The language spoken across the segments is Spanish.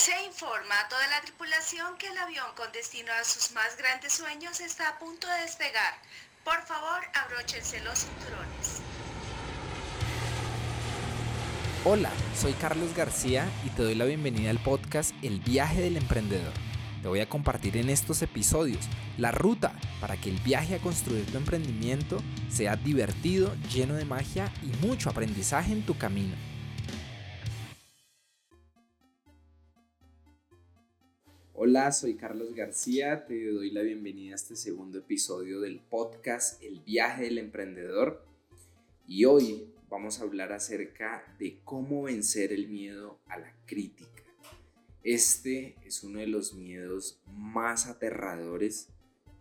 Se informa a toda la tripulación que el avión con destino a sus más grandes sueños está a punto de despegar. Por favor, abróchense los cinturones. Hola, soy Carlos García y te doy la bienvenida al podcast El viaje del emprendedor. Te voy a compartir en estos episodios la ruta para que el viaje a construir tu emprendimiento sea divertido, lleno de magia y mucho aprendizaje en tu camino. Hola, soy Carlos García, te doy la bienvenida a este segundo episodio del podcast El viaje del emprendedor y hoy vamos a hablar acerca de cómo vencer el miedo a la crítica. Este es uno de los miedos más aterradores,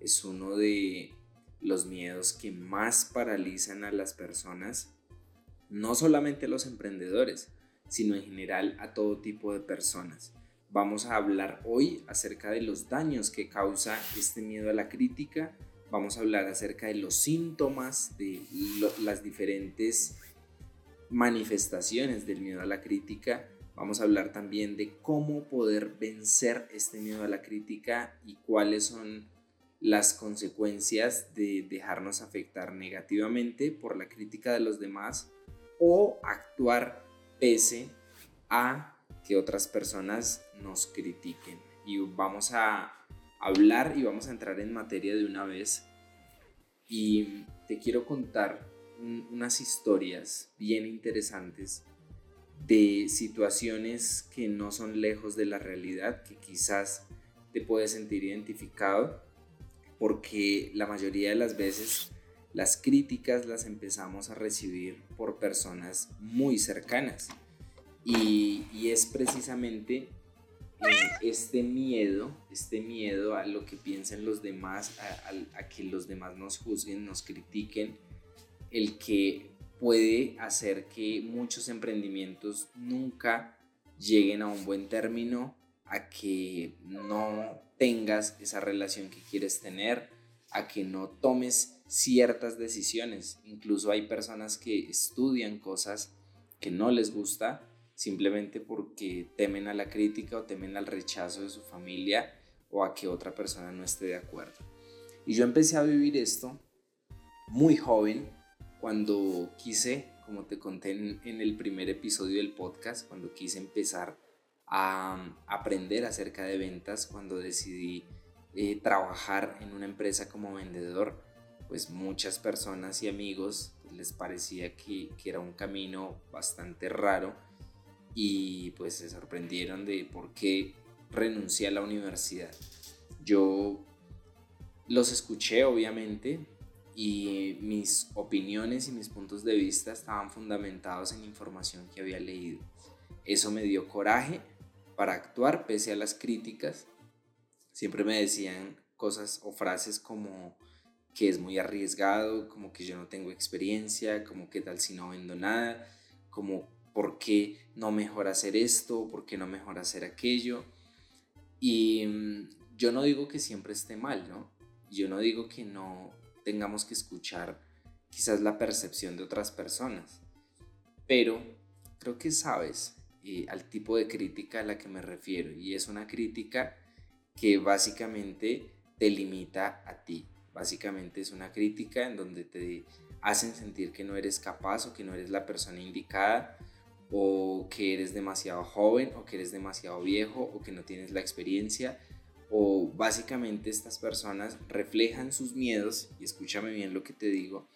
es uno de los miedos que más paralizan a las personas, no solamente a los emprendedores, sino en general a todo tipo de personas. Vamos a hablar hoy acerca de los daños que causa este miedo a la crítica. Vamos a hablar acerca de los síntomas, de las diferentes manifestaciones del miedo a la crítica. Vamos a hablar también de cómo poder vencer este miedo a la crítica y cuáles son las consecuencias de dejarnos afectar negativamente por la crítica de los demás o actuar pese a que otras personas nos critiquen. Y vamos a hablar y vamos a entrar en materia de una vez. Y te quiero contar unas historias bien interesantes de situaciones que no son lejos de la realidad, que quizás te puedes sentir identificado, porque la mayoría de las veces las críticas las empezamos a recibir por personas muy cercanas y, es precisamente eh, este miedo, este miedo a lo que piensen los demás, a, que los demás nos juzguen, nos critiquen, el que puede hacer que muchos emprendimientos nunca lleguen a un buen término, a que no tengas esa relación que quieres tener, a que no tomes ciertas decisiones. Incluso hay personas que estudian cosas que no les gusta simplemente porque temen a la crítica o temen al rechazo de su familia o a que otra persona no esté de acuerdo. Y yo empecé a vivir esto muy joven cuando quise, como te conté en, el primer episodio del podcast, cuando quise empezar a aprender acerca de ventas, cuando decidí eh, trabajar en una empresa como vendedor, pues muchas personas y amigos les parecía que, que era un camino bastante raro y pues se sorprendieron de por qué renuncié a la universidad. Yo los escuché obviamente y mis opiniones y mis puntos de vista estaban fundamentados en información que había leído. Eso me dio coraje para actuar pese a las críticas. Siempre me decían cosas o frases como que es muy arriesgado, como que yo no tengo experiencia, como que tal si no vendo nada, como ¿por qué no mejor hacer esto? ¿Por qué no mejor hacer aquello? Y mm, yo no digo que siempre esté mal, ¿no? Yo no digo que no tengamos que escuchar quizás la percepción de otras personas, pero creo que sabes eh, al tipo de crítica a la que me refiero y es una crítica que básicamente te limita a ti. Básicamente es una crítica en donde te hacen sentir que no eres capaz o que no eres la persona indicada o que eres demasiado joven o que eres demasiado viejo o que no tienes la experiencia o básicamente estas personas reflejan sus miedos y escúchame bien lo que te digo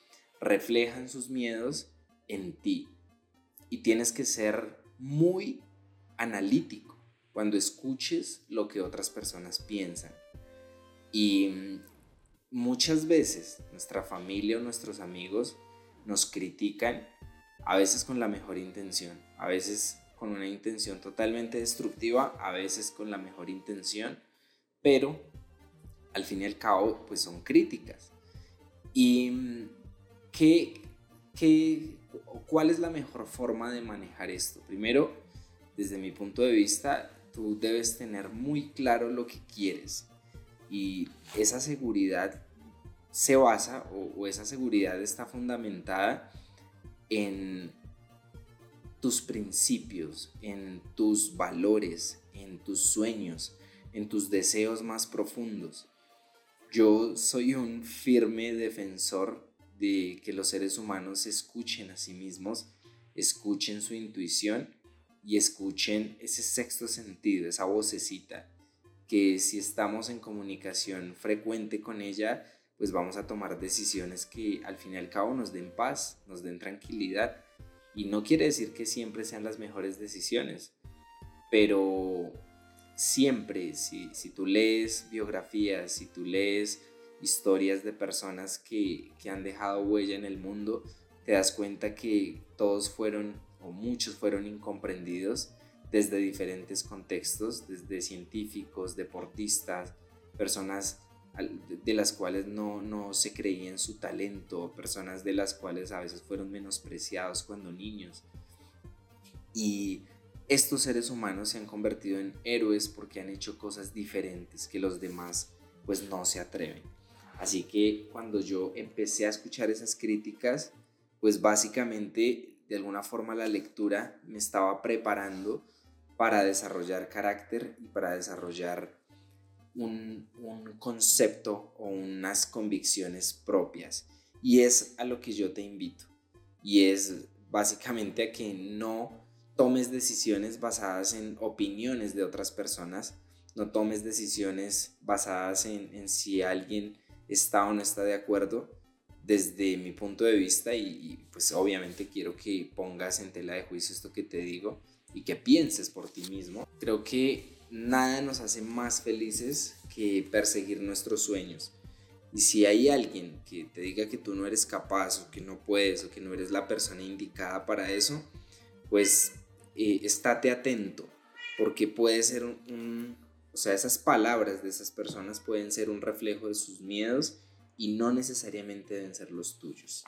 reflejan sus miedos en ti. Y tienes que ser muy analítico cuando escuches lo que otras personas piensan. Y mm, muchas veces nuestra familia o nuestros amigos nos critican a veces con la mejor intención, a veces con una intención totalmente destructiva, a veces con la mejor intención, pero al fin y al cabo pues son críticas. ¿Y mm, qué, qué, cuál es la mejor forma de manejar esto? Primero, desde mi punto de vista, tú debes tener muy claro lo que quieres y esa seguridad se basa o, o esa seguridad está fundamentada en tus principios, en tus valores, en tus sueños, en tus deseos más profundos. Yo soy un firme defensor de que los seres humanos escuchen a sí mismos, escuchen su intuición y escuchen ese sexto sentido, esa vocecita, que si estamos en comunicación frecuente con ella, pues vamos a tomar decisiones que al fin y al cabo nos den paz, nos den tranquilidad. Y no quiere decir que siempre sean las mejores decisiones, pero siempre, si, si tú lees biografías, si tú lees historias de personas que, que han dejado huella en el mundo, te das cuenta que todos fueron o muchos fueron incomprendidos desde diferentes contextos, desde científicos, deportistas, personas de las cuales no, no se creía en su talento, personas de las cuales a veces fueron menospreciados cuando niños. Y estos seres humanos se han convertido en héroes porque han hecho cosas diferentes que los demás pues no se atreven. Así que cuando yo empecé a escuchar esas críticas, pues básicamente de alguna forma la lectura me estaba preparando para desarrollar carácter y para desarrollar un, concepto o unas convicciones propias. Y es a lo que yo te invito. Y es básicamente a que no tomes decisiones basadas en opiniones de otras personas, no tomes decisiones basadas en, si alguien está o no está de acuerdo desde mi punto de vista y, y, pues obviamente quiero que pongas en tela de juicio esto que te digo y que pienses por ti mismo. Creo que nada nos hace más felices que perseguir nuestros sueños. Y si hay alguien que te diga que tú no eres capaz o que no puedes o que no eres la persona indicada para eso, pues eh, estate atento, porque puede ser un, o sea, esas palabras de esas personas pueden ser un reflejo de sus miedos y no necesariamente deben ser los tuyos.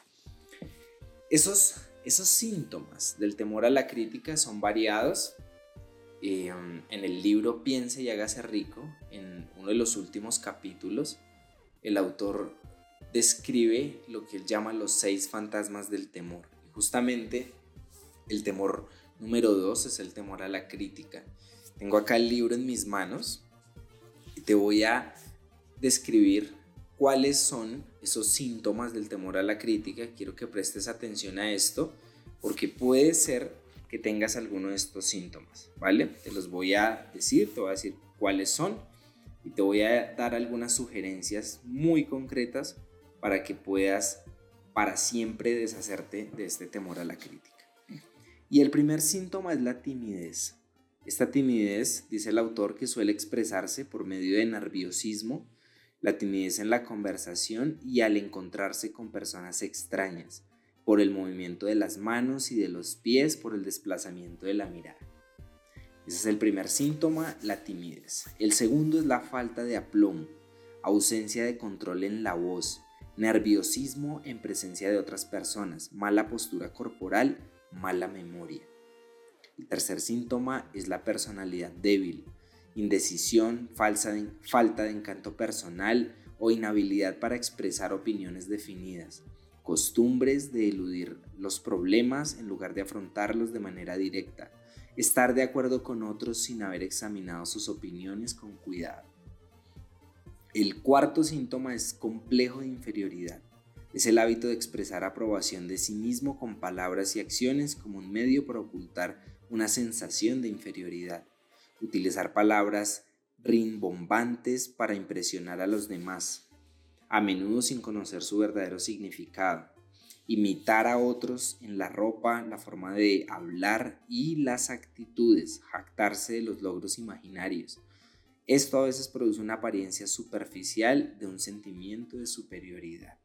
Esos, esos síntomas del temor a la crítica son variados Em, en el libro Piense y hágase rico, en uno de los últimos capítulos, el autor describe lo que él llama los seis fantasmas del temor. Justamente el temor número dos es el temor a la crítica. Tengo acá el libro en mis manos y te voy a describir cuáles son esos síntomas del temor a la crítica. Quiero que prestes atención a esto porque puede ser que tengas alguno de estos síntomas, ¿vale? Te los voy a decir, te voy a decir cuáles son y te voy a dar algunas sugerencias muy concretas para que puedas para siempre deshacerte de este temor a la crítica. Y el primer síntoma es la timidez. Esta timidez, dice el autor, que suele expresarse por medio de nerviosismo, la timidez en la conversación y al encontrarse con personas extrañas por el movimiento de las manos y de los pies, por el desplazamiento de la mirada. Ese es el primer síntoma, la timidez. El segundo es la falta de aplomo, ausencia de control en la voz, nerviosismo en presencia de otras personas, mala postura corporal, mala memoria. El tercer síntoma es la personalidad débil, indecisión, falta de encanto personal o inhabilidad para expresar opiniones definidas, costumbres de eludir los problemas en lugar de afrontarlos de manera directa, estar de acuerdo con otros sin haber examinado sus opiniones con cuidado. El cuarto síntoma es complejo de inferioridad. Es el hábito de expresar aprobación de sí mismo con palabras y acciones como un medio para ocultar una sensación de inferioridad. Utilizar palabras rimbombantes para impresionar a los demás, a menudo sin conocer su verdadero significado. Imitar a otros en la ropa, la forma de hablar y las actitudes, jactarse de los logros imaginarios. Esto a veces produce una apariencia superficial de un sentimiento de superioridad.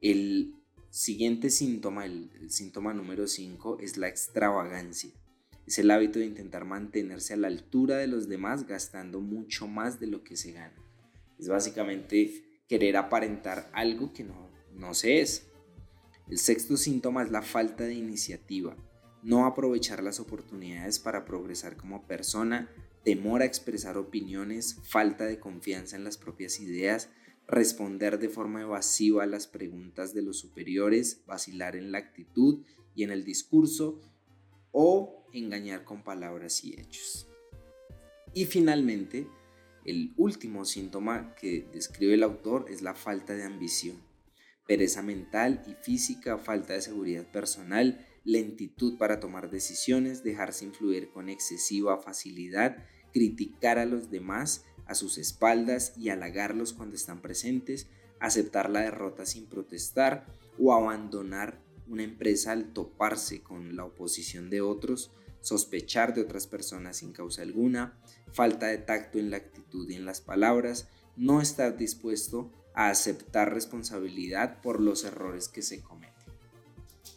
El siguiente síntoma, el, síntoma número 5, es la extravagancia. Es el hábito de intentar mantenerse a la altura de los demás gastando mucho más de lo que se gana. Es básicamente querer aparentar algo que no, no se es. El sexto síntoma es la falta de iniciativa, no aprovechar las oportunidades para progresar como persona, temor a expresar opiniones, falta de confianza en las propias ideas, responder de forma evasiva a las preguntas de los superiores, vacilar en la actitud y en el discurso o engañar con palabras y hechos. Y finalmente, el último síntoma que describe el autor es la falta de ambición, pereza mental y física, falta de seguridad personal, lentitud para tomar decisiones, dejarse influir con excesiva facilidad, criticar a los demás a sus espaldas y halagarlos cuando están presentes, aceptar la derrota sin protestar o abandonar una empresa al toparse con la oposición de otros, sospechar de otras personas sin causa alguna, falta de tacto en la actitud y en las palabras, no estar dispuesto a aceptar responsabilidad por los errores que se cometen.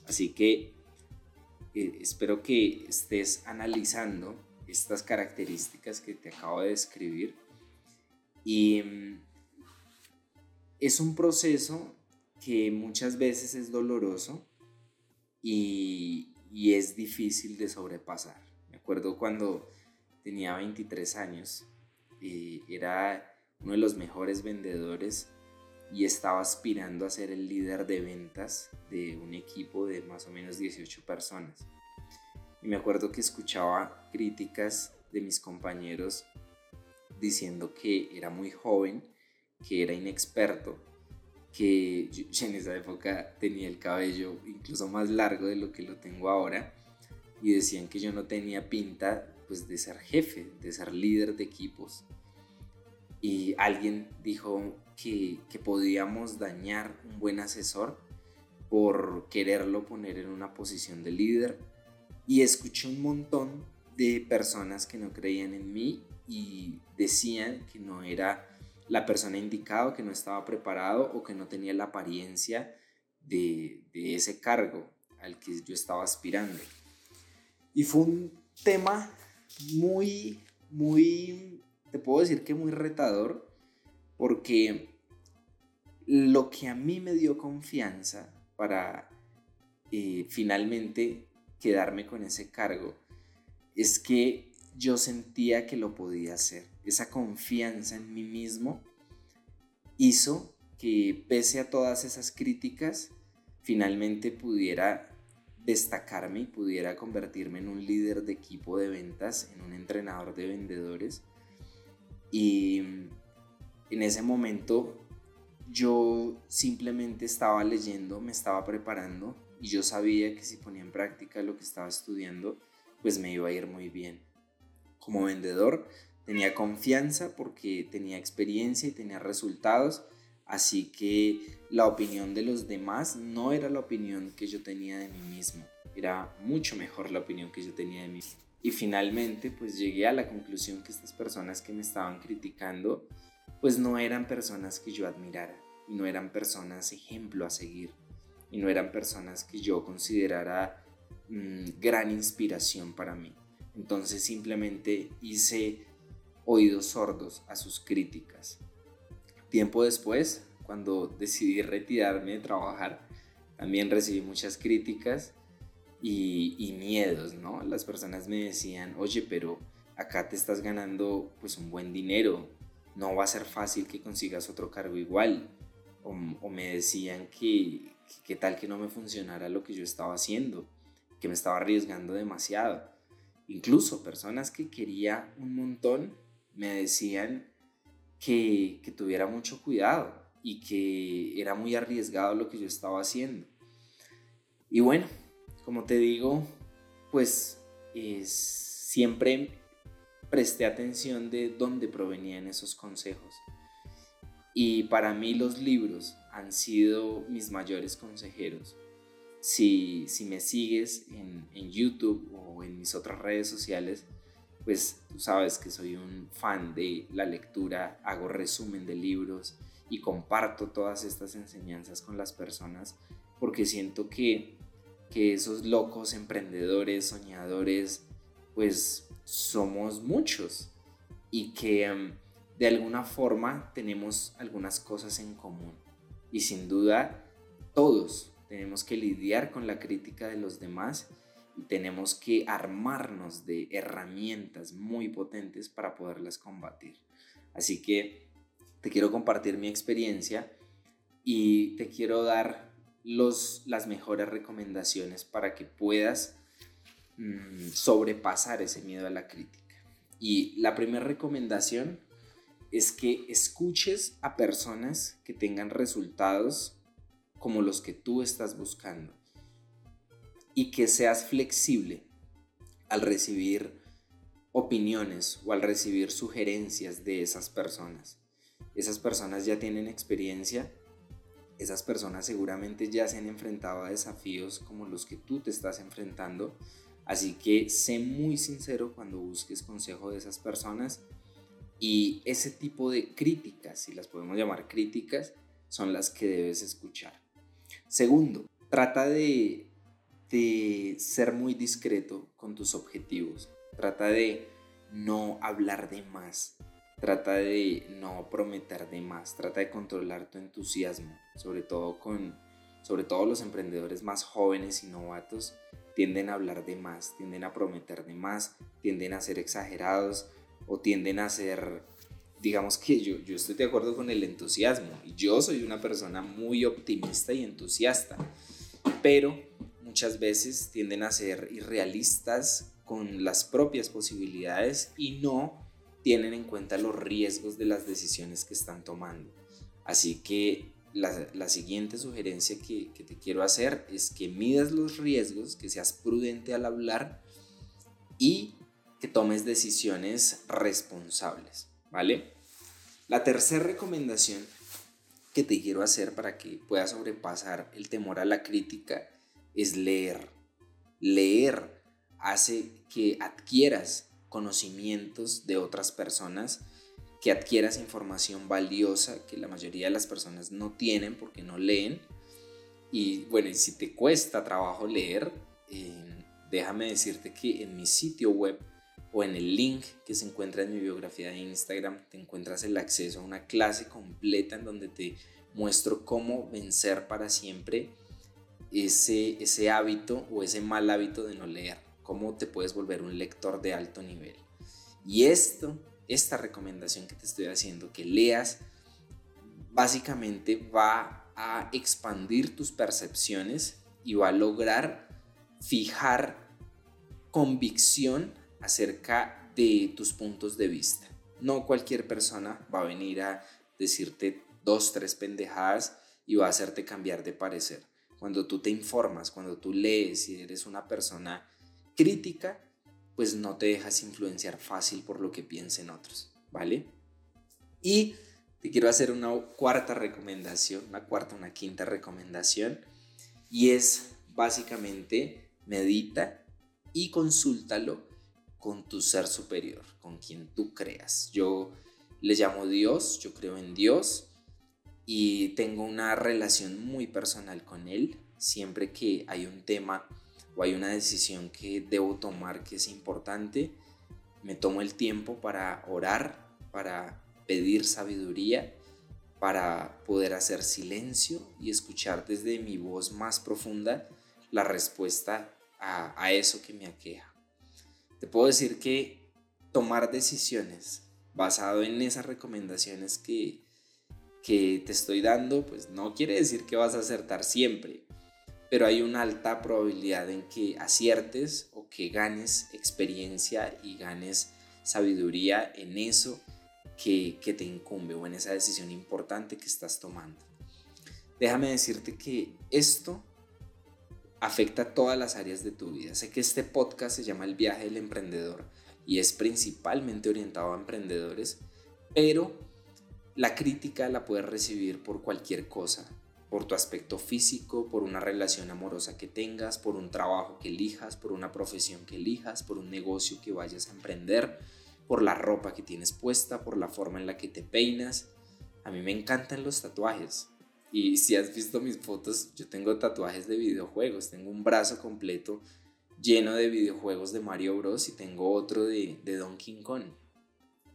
Así que eh, espero que estés analizando estas características que te acabo de describir y mm, es un proceso que muchas veces es doloroso y, es difícil de sobrepasar. Me acuerdo cuando tenía 23 años, y eh, era uno de los mejores vendedores y estaba aspirando a ser el líder de ventas de un equipo de más o menos 18 personas. Y me acuerdo que escuchaba críticas de mis compañeros diciendo que era muy joven, que era inexperto, que yo en esa época tenía el cabello incluso más largo de lo que lo tengo ahora y decían que yo no tenía pinta pues de ser jefe, de ser líder de equipos. Y alguien dijo que, que podíamos dañar un buen asesor por quererlo poner en una posición de líder. Y escuché un montón de personas que no creían en mí y decían que no era la persona indicada, que no estaba preparado o que no tenía la apariencia de, ese cargo al que yo estaba aspirando. Y fue un tema muy, muy, te puedo decir que muy retador, porque lo que a mí me dio confianza para eh, finalmente quedarme con ese cargo es que yo sentía que lo podía hacer esa confianza en mí mismo hizo que pese a todas esas críticas, finalmente pudiera destacarme y pudiera convertirme en un líder de equipo de ventas, en un entrenador de vendedores. Y en ese momento yo simplemente estaba leyendo, me estaba preparando y yo sabía que si ponía en práctica lo que estaba estudiando, pues me iba a ir muy bien. Como vendedor tenía confianza porque tenía experiencia y tenía resultados, así que la opinión de los demás no era la opinión que yo tenía de mí mismo, era mucho mejor la opinión que yo tenía de mí. Y finalmente pues llegué a la conclusión que estas personas que me estaban criticando pues no eran personas que yo admirara y no eran personas ejemplo a seguir y no eran personas que yo considerara mm, gran inspiración para mí. Entonces simplemente hice oídos sordos a sus críticas. Tiempo después, cuando decidí retirarme de trabajar, también recibí muchas críticas y, miedos, ¿no? Las personas me decían, oye, pero acá te estás ganando pues un buen dinero, no va a ser fácil que consigas otro cargo igual. O, o me decían que, que tal que no me funcionara lo que yo estaba haciendo, que me estaba arriesgando demasiado. Incluso personas que quería un montón me decían que, tuviera mucho cuidado y que era muy arriesgado lo que yo estaba haciendo. Y bueno, como te digo, pues siempre presté atención de dónde provenían esos consejos. Y para mí los libros han sido mis mayores consejeros. Si, me sigues en, en YouTube o en mis otras redes sociales, pues tú sabes que soy un fan de la lectura, hago resumen de libros y comparto todas estas enseñanzas con las personas porque siento que, que esos locos emprendedores, soñadores, pues somos muchos y que em, de alguna forma tenemos algunas cosas en común. Y sin duda, todos tenemos que lidiar con la crítica de los demás tenemos que armarnos de herramientas muy potentes para poderlas combatir. Así que te quiero compartir mi experiencia y te quiero dar los, las mejores recomendaciones para que puedas mm, sobrepasar ese miedo a la crítica. Y la primera recomendación es que escuches a personas que tengan resultados como los que tú estás buscando y que seas flexible al recibir opiniones o al recibir sugerencias de esas personas. Esas personas ya tienen experiencia, esas personas seguramente ya se han enfrentado a desafíos como los que tú te estás enfrentando, así que sé muy sincero cuando busques consejo de esas personas y ese tipo de críticas, si las podemos llamar críticas, son las que debes escuchar. Segundo, trata de, de ser muy discreto con tus objetivos. Trata de no hablar de más. Trata de no prometer de más. Trata de controlar tu entusiasmo, sobre todo con sobre todo los emprendedores más jóvenes y novatos tienden a hablar de más, tienden a prometer de más, tienden a ser exagerados o tienden a ser digamos que yo, yo estoy de acuerdo con el entusiasmo. Yo soy una persona muy optimista y entusiasta, pero muchas veces tienden a ser irrealistas con las propias posibilidades y no tienen en cuenta los riesgos de las decisiones que están tomando. Así que la, siguiente sugerencia que, que, te quiero hacer es que midas los riesgos, que seas prudente al hablar y que tomes decisiones responsables. ¿vale? La tercera recomendación que te quiero hacer para que puedas sobrepasar el temor a la crítica es leer. Leer hace que adquieras conocimientos de otras personas, que adquieras información valiosa que la mayoría de las personas no tienen porque no leen. Y bueno, si te cuesta trabajo leer, eh, déjame decirte que en mi sitio web o en el link que se encuentra en mi biografía de Instagram te encuentras el acceso a una clase completa en donde te muestro cómo vencer para siempre ese, ese hábito o ese mal hábito de no leer, cómo te puedes volver un lector de alto nivel. Y esto, esta recomendación que te estoy haciendo, que leas, básicamente va a expandir tus percepciones y va a lograr fijar convicción acerca de tus puntos de vista. No cualquier persona va a venir a decirte dos, tres pendejadas y va a hacerte cambiar de parecer. Cuando tú te informas, cuando tú lees y eres una persona crítica, pues no te dejas influenciar fácil por lo que piensen otros, ¿vale? Y te quiero hacer una cuarta recomendación, una cuarta, una quinta recomendación, y es básicamente medita y consúltalo con tu ser superior, con quien tú creas. Yo le llamo Dios, yo creo en Dios y tengo una relación muy personal con Él. Siempre que hay un tema o hay una decisión que debo tomar que es importante, me tomo el tiempo para orar, para pedir sabiduría, para poder hacer silencio y escuchar desde mi voz más profunda la respuesta a, eso que me aqueja te puedo decir que tomar decisiones basado en esas recomendaciones que, que te estoy dando, pues no quiere decir que vas a acertar siempre, pero hay una alta probabilidad en que aciertes o que ganes experiencia y ganes sabiduría en eso que, te incumbe o en esa decisión importante que estás tomando. Déjame decirte que esto afecta todas las áreas de tu vida. Sé que este podcast se llama El viaje del emprendedor y es principalmente orientado a emprendedores, pero la crítica la puedes recibir por cualquier cosa, por tu aspecto físico, por una relación amorosa que tengas, por un trabajo que elijas, por una profesión que elijas, por un negocio que vayas a emprender, por la ropa que tienes puesta, por la forma en la que te peinas. A mí me encantan los tatuajes. Y si has visto mis fotos, yo tengo tatuajes de videojuegos. Tengo un brazo completo lleno de videojuegos de Mario Bros. y tengo otro de, de Donkey Kong.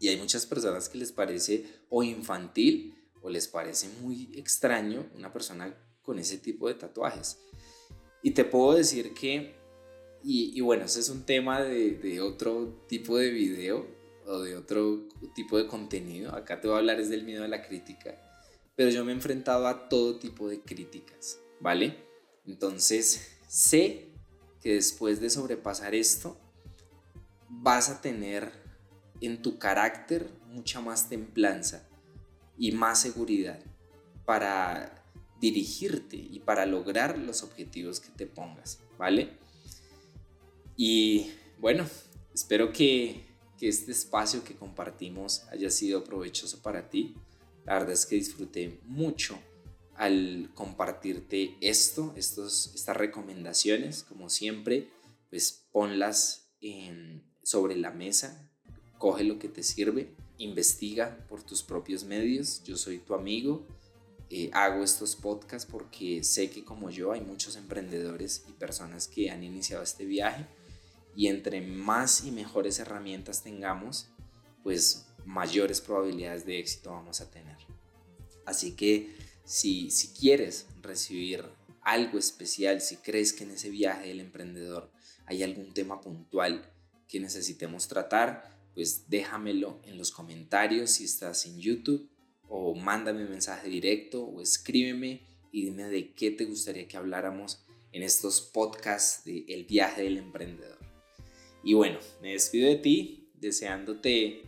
Y hay muchas personas que les parece o infantil o les parece muy extraño una persona con ese tipo de tatuajes. Y te puedo decir que, y, y bueno, ese es un tema de, de, otro tipo de video o de otro tipo de contenido. Acá te voy a hablar es del miedo a la crítica pero yo me he enfrentado a todo tipo de críticas, ¿vale? Entonces, sé que después de sobrepasar esto, vas a tener en tu carácter mucha más templanza y más seguridad para dirigirte y para lograr los objetivos que te pongas, ¿vale? Y bueno, espero que, este espacio que compartimos haya sido provechoso para ti. La verdad es que disfruté mucho al compartirte esto, estos, estas recomendaciones, como siempre, pues ponlas sobre la mesa, coge lo que te sirve, investiga por tus propios medios, yo soy tu amigo, eh, hago estos podcasts porque sé que como yo hay muchos emprendedores y personas que han iniciado este viaje y entre más y mejores herramientas tengamos, pues mayores probabilidades de éxito vamos a tener. Así que si, si quieres recibir algo especial, si crees que en ese viaje del emprendedor hay algún tema puntual que necesitemos tratar, pues déjamelo en los comentarios si estás en YouTube o mándame un mensaje directo o escríbeme y dime de qué te gustaría que habláramos en estos podcasts de El viaje del emprendedor. Y bueno, me despido de ti deseándote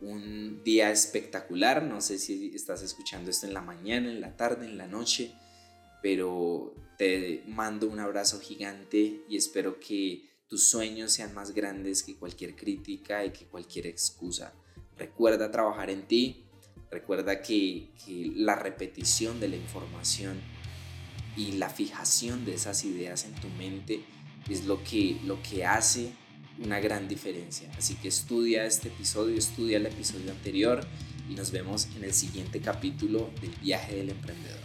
un día espectacular. No sé si estás escuchando esto en la mañana, en la tarde, en la noche, pero te mando un abrazo gigante y espero que tus sueños sean más grandes que cualquier crítica y que cualquier excusa. Recuerda trabajar en ti, recuerda que, la repetición de la información y la fijación de esas ideas en tu mente es lo que, lo que hace una gran diferencia. Así que estudia este episodio, estudia el episodio anterior y nos vemos en el siguiente capítulo del viaje del emprendedor.